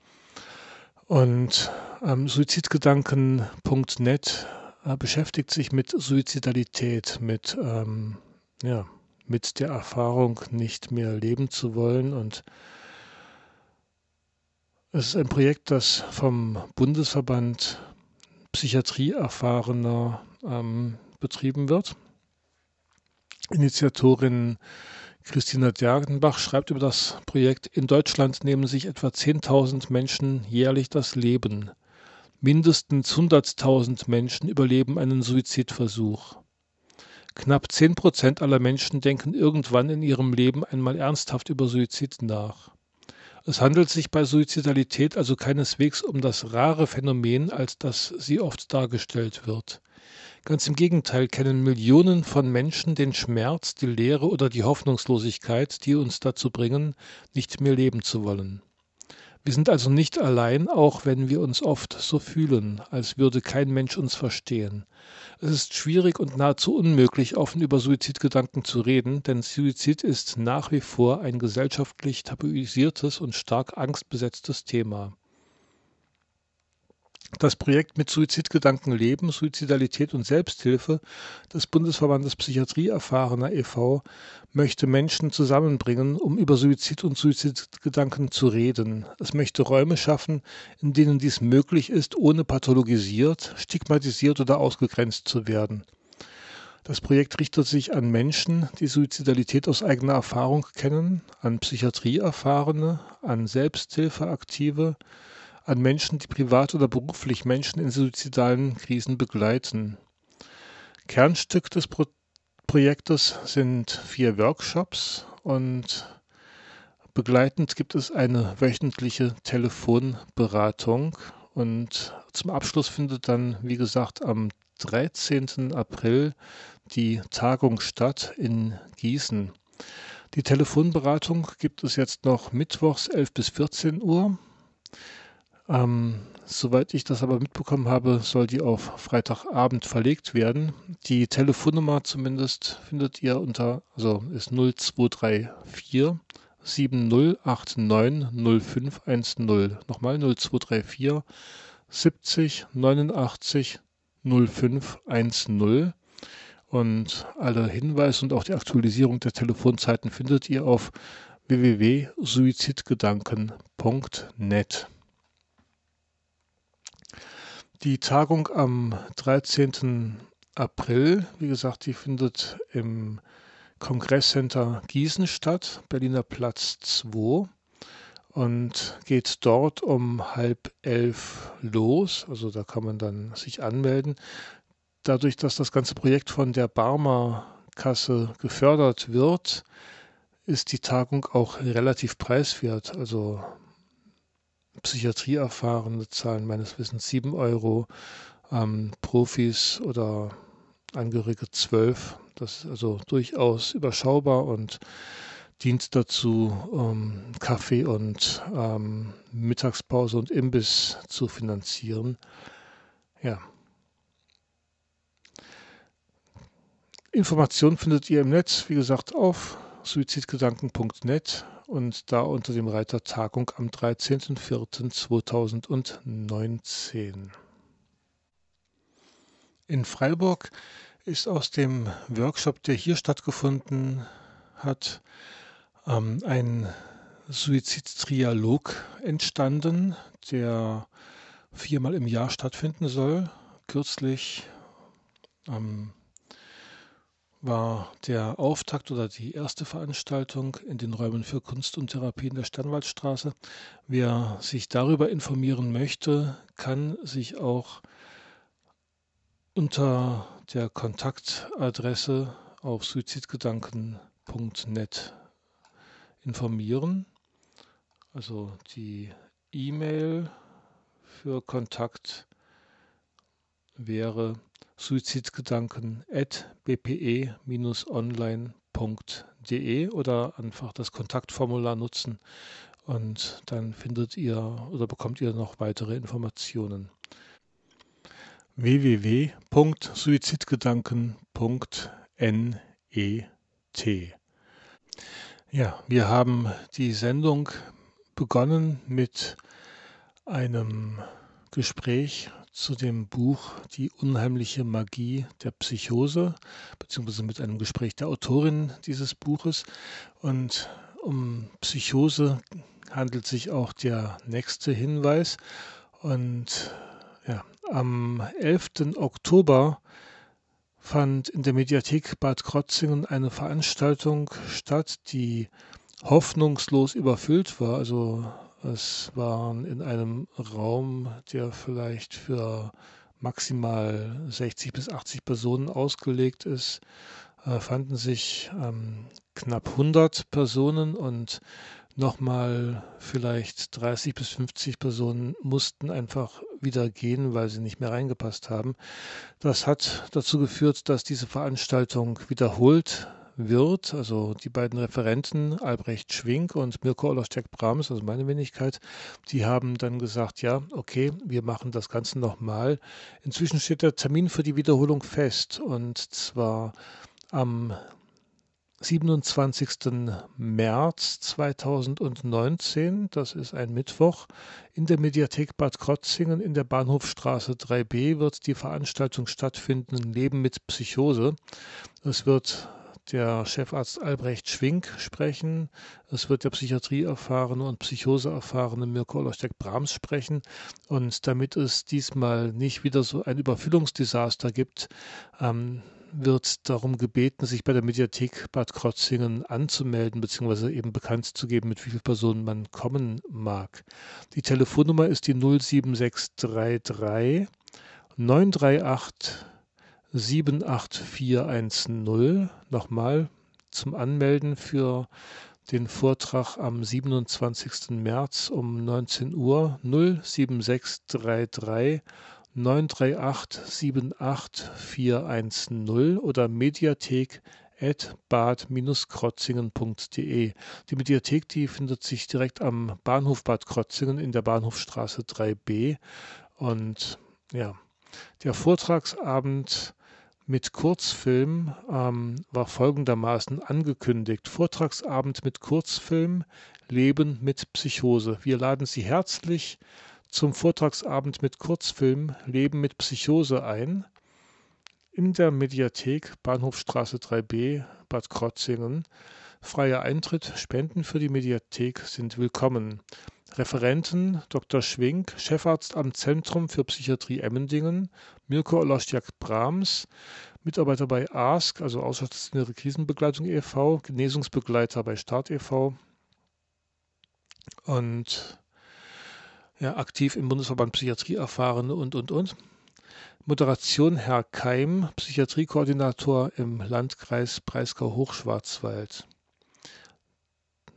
Speaker 2: Und ähm, Suizidgedanken.net äh, beschäftigt sich mit Suizidalität, mit, ähm, ja, mit der Erfahrung, nicht mehr leben zu wollen. Und es ist ein Projekt, das vom Bundesverband Psychiatrieerfahrener ähm, betrieben wird. Initiatorin Christina Dergenbach schreibt über das Projekt, in Deutschland nehmen sich etwa 10.000 Menschen jährlich das Leben. Mindestens 100.000 Menschen überleben einen Suizidversuch. Knapp 10 Prozent aller Menschen denken irgendwann in ihrem Leben einmal ernsthaft über Suizid nach. Es handelt sich bei Suizidalität also keineswegs um das rare Phänomen, als das sie oft dargestellt wird. Ganz im Gegenteil kennen Millionen von Menschen den Schmerz, die Leere oder die Hoffnungslosigkeit, die uns dazu bringen, nicht mehr leben zu wollen. Wir sind also nicht allein, auch wenn wir uns oft so fühlen, als würde kein Mensch uns verstehen. Es ist schwierig und nahezu unmöglich, offen über Suizidgedanken zu reden, denn Suizid ist nach wie vor ein gesellschaftlich tabuisiertes und stark angstbesetztes Thema. Das Projekt mit Suizidgedanken leben, Suizidalität und Selbsthilfe des Bundesverbandes Psychiatrie Erfahrener e.V. möchte Menschen zusammenbringen, um über Suizid und Suizidgedanken zu reden. Es möchte Räume schaffen, in denen dies möglich ist, ohne pathologisiert, stigmatisiert oder ausgegrenzt zu werden. Das Projekt richtet sich an Menschen, die Suizidalität aus eigener Erfahrung kennen, an Psychiatrieerfahrene, an Selbsthilfeaktive, an Menschen, die privat oder beruflich Menschen in suizidalen Krisen begleiten. Kernstück des Pro Projektes sind vier Workshops und begleitend gibt es eine wöchentliche Telefonberatung und zum Abschluss findet dann, wie gesagt, am 13. April die Tagung statt in Gießen. Die Telefonberatung gibt es jetzt noch mittwochs 11 bis 14 Uhr ähm, soweit ich das aber mitbekommen habe, soll die auf Freitagabend verlegt werden. Die Telefonnummer zumindest findet ihr unter, also ist 0234 7089 0510. Nochmal 0234 70 89 0510. Und alle Hinweise und auch die Aktualisierung der Telefonzeiten findet ihr auf www.suizidgedanken.net. Die Tagung am 13. April, wie gesagt, die findet im Kongresscenter Gießen statt, Berliner Platz 2 und geht dort um halb elf los. Also da kann man dann sich anmelden. Dadurch, dass das ganze Projekt von der Barmer Kasse gefördert wird, ist die Tagung auch relativ preiswert. Also Psychiatrieerfahrene zahlen meines Wissens 7 Euro, ähm, Profis oder Angehörige 12. Das ist also durchaus überschaubar und dient dazu, um Kaffee und ähm, Mittagspause und Imbiss zu finanzieren. Ja. Informationen findet ihr im Netz, wie gesagt, auf suizidgedanken.net und da unter dem Reiter Tagung am 13.04.2019. In Freiburg ist aus dem Workshop, der hier stattgefunden hat, ähm, ein Suizidtrialog entstanden, der viermal im Jahr stattfinden soll. Kürzlich am war der Auftakt oder die erste Veranstaltung in den Räumen für Kunst und Therapie in der Sternwaldstraße. Wer sich darüber informieren möchte, kann sich auch unter der Kontaktadresse auf suizidgedanken.net informieren. Also die E-Mail für Kontakt wäre suizidgedanken.bpe-online.de oder einfach das Kontaktformular nutzen und dann findet ihr oder bekommt ihr noch weitere Informationen. www.suizidgedanken.net Ja, wir haben die Sendung begonnen mit einem Gespräch zu dem Buch Die unheimliche Magie der Psychose, beziehungsweise mit einem Gespräch der Autorin dieses Buches. Und um Psychose handelt sich auch der nächste Hinweis. Und ja, am 11. Oktober fand in der Mediathek Bad Krotzingen eine Veranstaltung statt, die hoffnungslos überfüllt war. Also es waren in einem Raum, der vielleicht für maximal 60 bis 80 Personen ausgelegt ist, äh, fanden sich ähm, knapp 100 Personen und nochmal vielleicht 30 bis 50 Personen mussten einfach wieder gehen, weil sie nicht mehr reingepasst haben. Das hat dazu geführt, dass diese Veranstaltung wiederholt wird, also die beiden Referenten, Albrecht Schwink und Mirko Olostek-Brahms, also meine Wenigkeit, die haben dann gesagt, ja, okay, wir machen das Ganze nochmal. Inzwischen steht der Termin für die Wiederholung fest und zwar am 27. März 2019, das ist ein Mittwoch, in der Mediathek Bad Krotzingen in der Bahnhofstraße 3b wird die Veranstaltung stattfinden, Leben mit Psychose. Es wird der Chefarzt Albrecht Schwink sprechen. Es wird der Psychiatrieerfahrene und Psychoseerfahrene Mirko Olostek-Brahms sprechen. Und damit es diesmal nicht wieder so ein Überfüllungsdesaster gibt, ähm, wird darum gebeten, sich bei der Mediathek Bad Krotzingen anzumelden, beziehungsweise eben bekannt zu geben, mit wie vielen Personen man kommen mag. Die Telefonnummer ist die 07633 938 78410. Nochmal zum Anmelden für den Vortrag am 27. März um 19 Uhr 07633 938 78410 oder mediathek at bad-krotzingen.de. Die Mediathek, die findet sich direkt am Bahnhof Bad Krotzingen in der Bahnhofstraße 3b. Und ja, der Vortragsabend mit Kurzfilm ähm, war folgendermaßen angekündigt. Vortragsabend mit Kurzfilm, Leben mit Psychose. Wir laden Sie herzlich zum Vortragsabend mit Kurzfilm Leben mit Psychose ein. In der Mediathek Bahnhofstraße 3b Bad Krotzingen. Freier Eintritt, Spenden für die Mediathek sind willkommen. Referenten Dr. Schwink, Chefarzt am Zentrum für Psychiatrie Emmendingen, Mirko Olostiak-Brahms, Mitarbeiter bei ASK, also Außerstationäre Krisenbegleitung e.V., Genesungsbegleiter bei Start e.V. und ja, aktiv im Bundesverband Psychiatrie erfahrene und, und, und. Moderation Herr Keim, Psychiatriekoordinator im Landkreis Breisgau-Hochschwarzwald.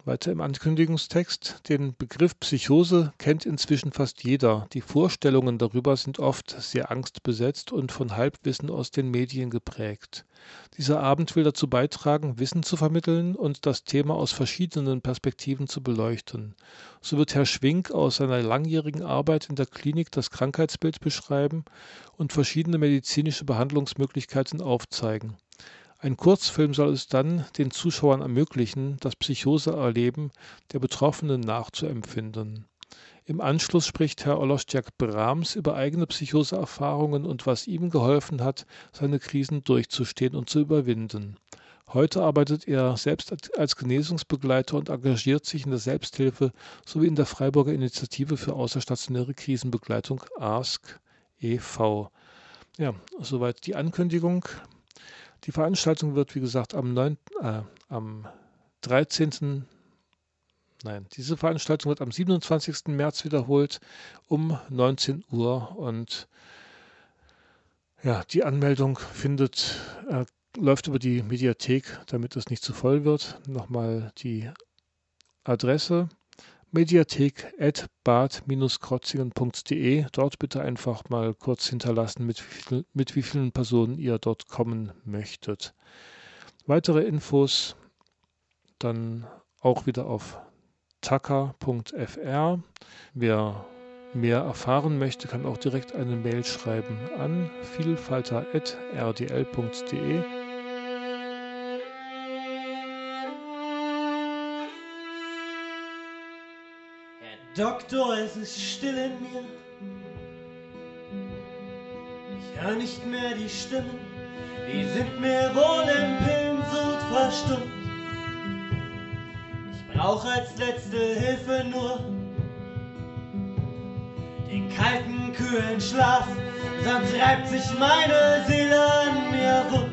Speaker 2: Weiter im Ankündigungstext. Den Begriff Psychose kennt inzwischen fast jeder. Die Vorstellungen darüber sind oft sehr angstbesetzt und von Halbwissen aus den Medien geprägt. Dieser Abend will dazu beitragen, Wissen zu vermitteln und das Thema aus verschiedenen Perspektiven zu beleuchten. So wird Herr Schwink aus seiner langjährigen Arbeit in der Klinik das Krankheitsbild beschreiben und verschiedene medizinische Behandlungsmöglichkeiten aufzeigen. Ein Kurzfilm soll es dann den Zuschauern ermöglichen, das Psychose-Erleben der Betroffenen nachzuempfinden. Im Anschluss spricht Herr Olostjak Brahms über eigene Psychose-Erfahrungen und was ihm geholfen hat, seine Krisen durchzustehen und zu überwinden. Heute arbeitet er selbst als Genesungsbegleiter und engagiert sich in der Selbsthilfe sowie in der Freiburger Initiative für außerstationäre Krisenbegleitung ASK e.V. Ja, soweit die Ankündigung. Die Veranstaltung wird, wie gesagt, am, 9, äh, am 13. Nein, diese Veranstaltung wird am 27. März wiederholt um 19 Uhr und ja, die Anmeldung findet, äh, läuft über die Mediathek, damit es nicht zu voll wird. Nochmal die Adresse mediathek.bad-krotzingen.de. Dort bitte einfach mal kurz hinterlassen, mit mit wie vielen Personen ihr dort kommen möchtet. Weitere Infos dann auch wieder auf tacker.fr. Wer mehr erfahren möchte, kann auch direkt eine Mail schreiben an vielfalter.rdl.de.
Speaker 6: Doktor, es ist still in mir. Ich höre nicht mehr die Stimmen, die sind mir wohl im Pillensud verstummt. Ich brauche als letzte Hilfe nur den kalten, kühlen Schlaf, sonst reibt sich meine Seele an mir wund.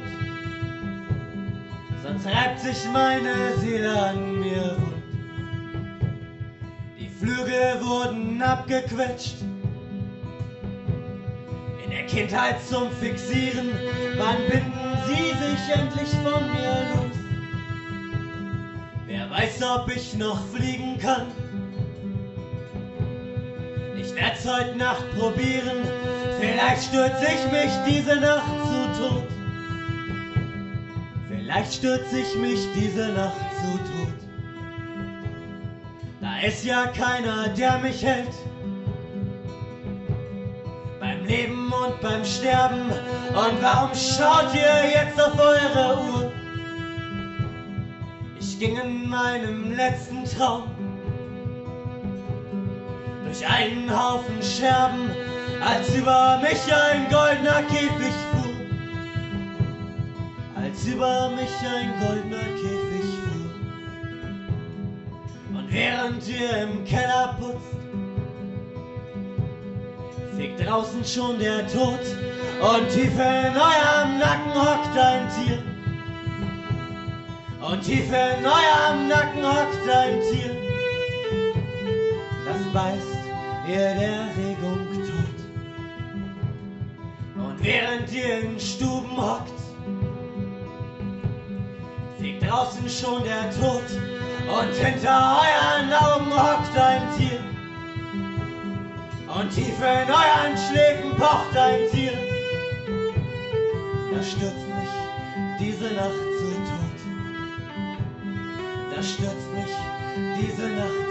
Speaker 6: Sonst reibt sich meine Seele an mir wund. Flügel wurden abgequetscht. In der Kindheit zum Fixieren, wann binden sie sich endlich von mir los? Wer weiß, ob ich noch fliegen kann? Ich werd's heute Nacht probieren, vielleicht stürze ich mich diese Nacht zu Tod. Vielleicht stürze ich mich diese Nacht ist ja keiner, der mich hält. Beim Leben und beim Sterben. Und warum schaut ihr jetzt auf eure Uhr? Ich ging in meinem letzten Traum durch einen Haufen Scherben, als über mich ein goldener Käfig fuhr. Als über mich ein goldener Käfig. Während ihr im Keller putzt, fegt draußen schon der Tod und tief in eurem Nacken hockt ein Tier. Und tief in eurem Nacken hockt ein Tier, das beißt ihr der Regung tot. Und während ihr in Stuben hockt, fegt draußen schon der Tod und hinter euren Augen hockt ein Tier. Und tief in euren Schläfen pocht ein Tier. Da stürzt mich diese Nacht zu Tod. Da stürzt mich diese Nacht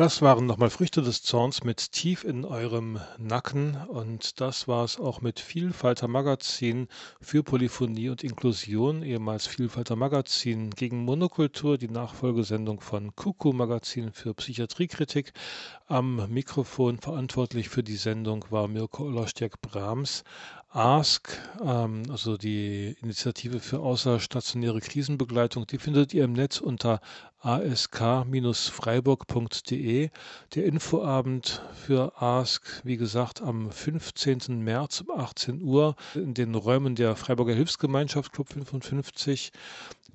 Speaker 2: Das waren nochmal Früchte des Zorns mit tief in eurem Nacken und das war es auch mit Vielfalter Magazin für Polyphonie und Inklusion, ehemals Vielfalter Magazin gegen Monokultur, die Nachfolgesendung von Kuku Magazin für Psychiatriekritik. Am Mikrofon verantwortlich für die Sendung war Mirko Olostjak Brahms. Ask, ähm, also die Initiative für außerstationäre Krisenbegleitung, die findet ihr im Netz unter ask-freiburg.de. Der Infoabend für Ask, wie gesagt, am 15. März um 18 Uhr in den Räumen der Freiburger Hilfsgemeinschaft Club 55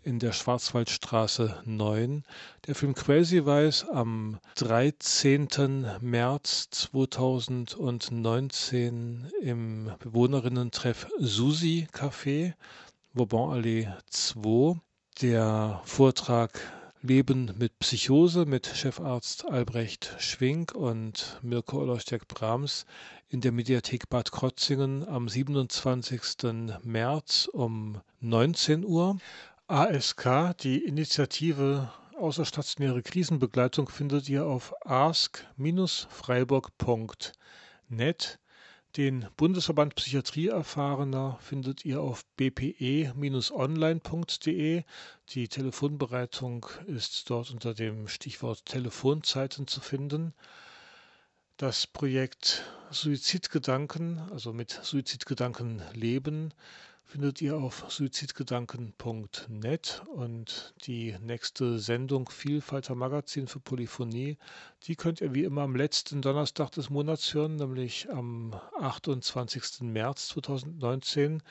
Speaker 2: in der Schwarzwaldstraße 9. Der Film Crazy Weiß am 13. März 2019 im Bewohnerinnen-Treff Susi Café, Vauban-Allee 2. Der Vortrag Leben mit Psychose mit Chefarzt Albrecht Schwink und Mirko Olostek Brahms in der Mediathek Bad Krotzingen am 27. März um 19 Uhr. ASK, die Initiative Außerstationäre Krisenbegleitung, findet ihr auf ask-freiburg.net. Den Bundesverband Psychiatrie Erfahrener findet ihr auf bpe-online.de. Die Telefonbereitung ist dort unter dem Stichwort Telefonzeiten zu finden. Das Projekt Suizidgedanken, also mit Suizidgedanken leben, findet ihr auf suizidgedanken.net und die nächste Sendung Vielfalter Magazin für Polyphonie, die könnt ihr wie immer am letzten Donnerstag des Monats hören, nämlich am 28. März 2019.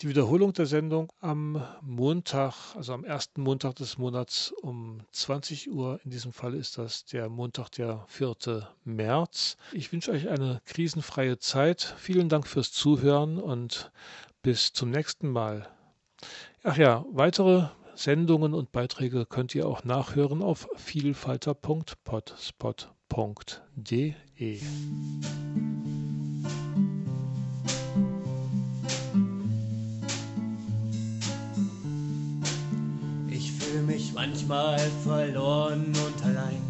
Speaker 2: Die Wiederholung der Sendung am Montag, also am ersten Montag des Monats um 20 Uhr. In diesem Fall ist das der Montag, der 4. März. Ich wünsche euch eine krisenfreie Zeit. Vielen Dank fürs Zuhören und bis zum nächsten Mal. Ach ja, weitere Sendungen und Beiträge könnt ihr auch nachhören auf vielfalter.potspot.de.
Speaker 6: Ich fühle mich manchmal verloren und allein.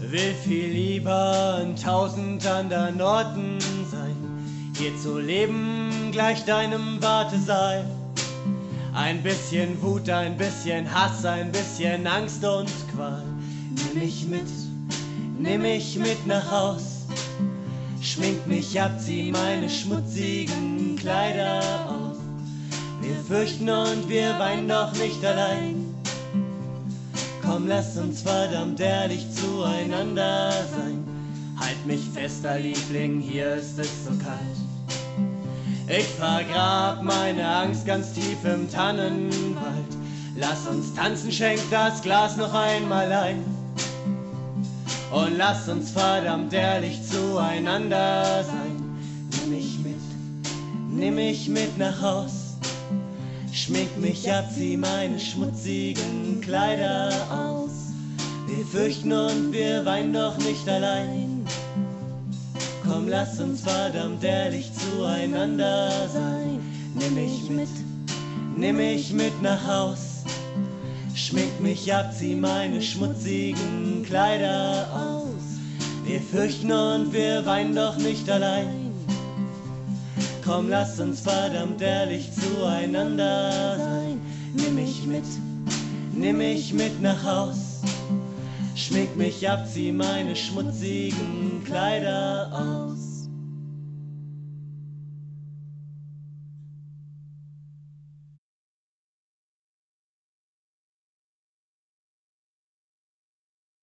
Speaker 6: Will viel lieber an tausend anderen Orten sein. Hier zu leben gleich deinem Wartesaal. Ein bisschen Wut, ein bisschen Hass, ein bisschen Angst und Qual. Nimm mich mit, nimm mich mit nach Haus. Schmink mich ab, zieh meine schmutzigen Kleider aus. Wir fürchten und wir weinen doch nicht allein. Komm, lass uns verdammt ehrlich zueinander sein. Halt mich fester, Liebling, hier ist es so kalt. Ich vergrab meine Angst ganz tief im Tannenwald. Lass uns tanzen, schenk das Glas noch einmal ein. Und lass uns verdammt ehrlich zueinander sein. Nimm mich mit, nimm mich mit nach Haus. Schmink mich ab, zieh meine schmutzigen Kleider aus. Wir fürchten und wir weinen doch nicht allein. Komm, lass uns verdammt ehrlich zueinander sein. Nimm mich mit, nimm mich mit nach Haus. Schmink mich ab, zieh meine schmutzigen Kleider aus. Wir fürchten und wir weinen doch nicht allein. Komm, lass uns verdammt ehrlich zueinander sein. Nimm mich mit, nimm mich mit nach Haus. Schmink mich ab, zieh meine schmutzigen Kleider aus.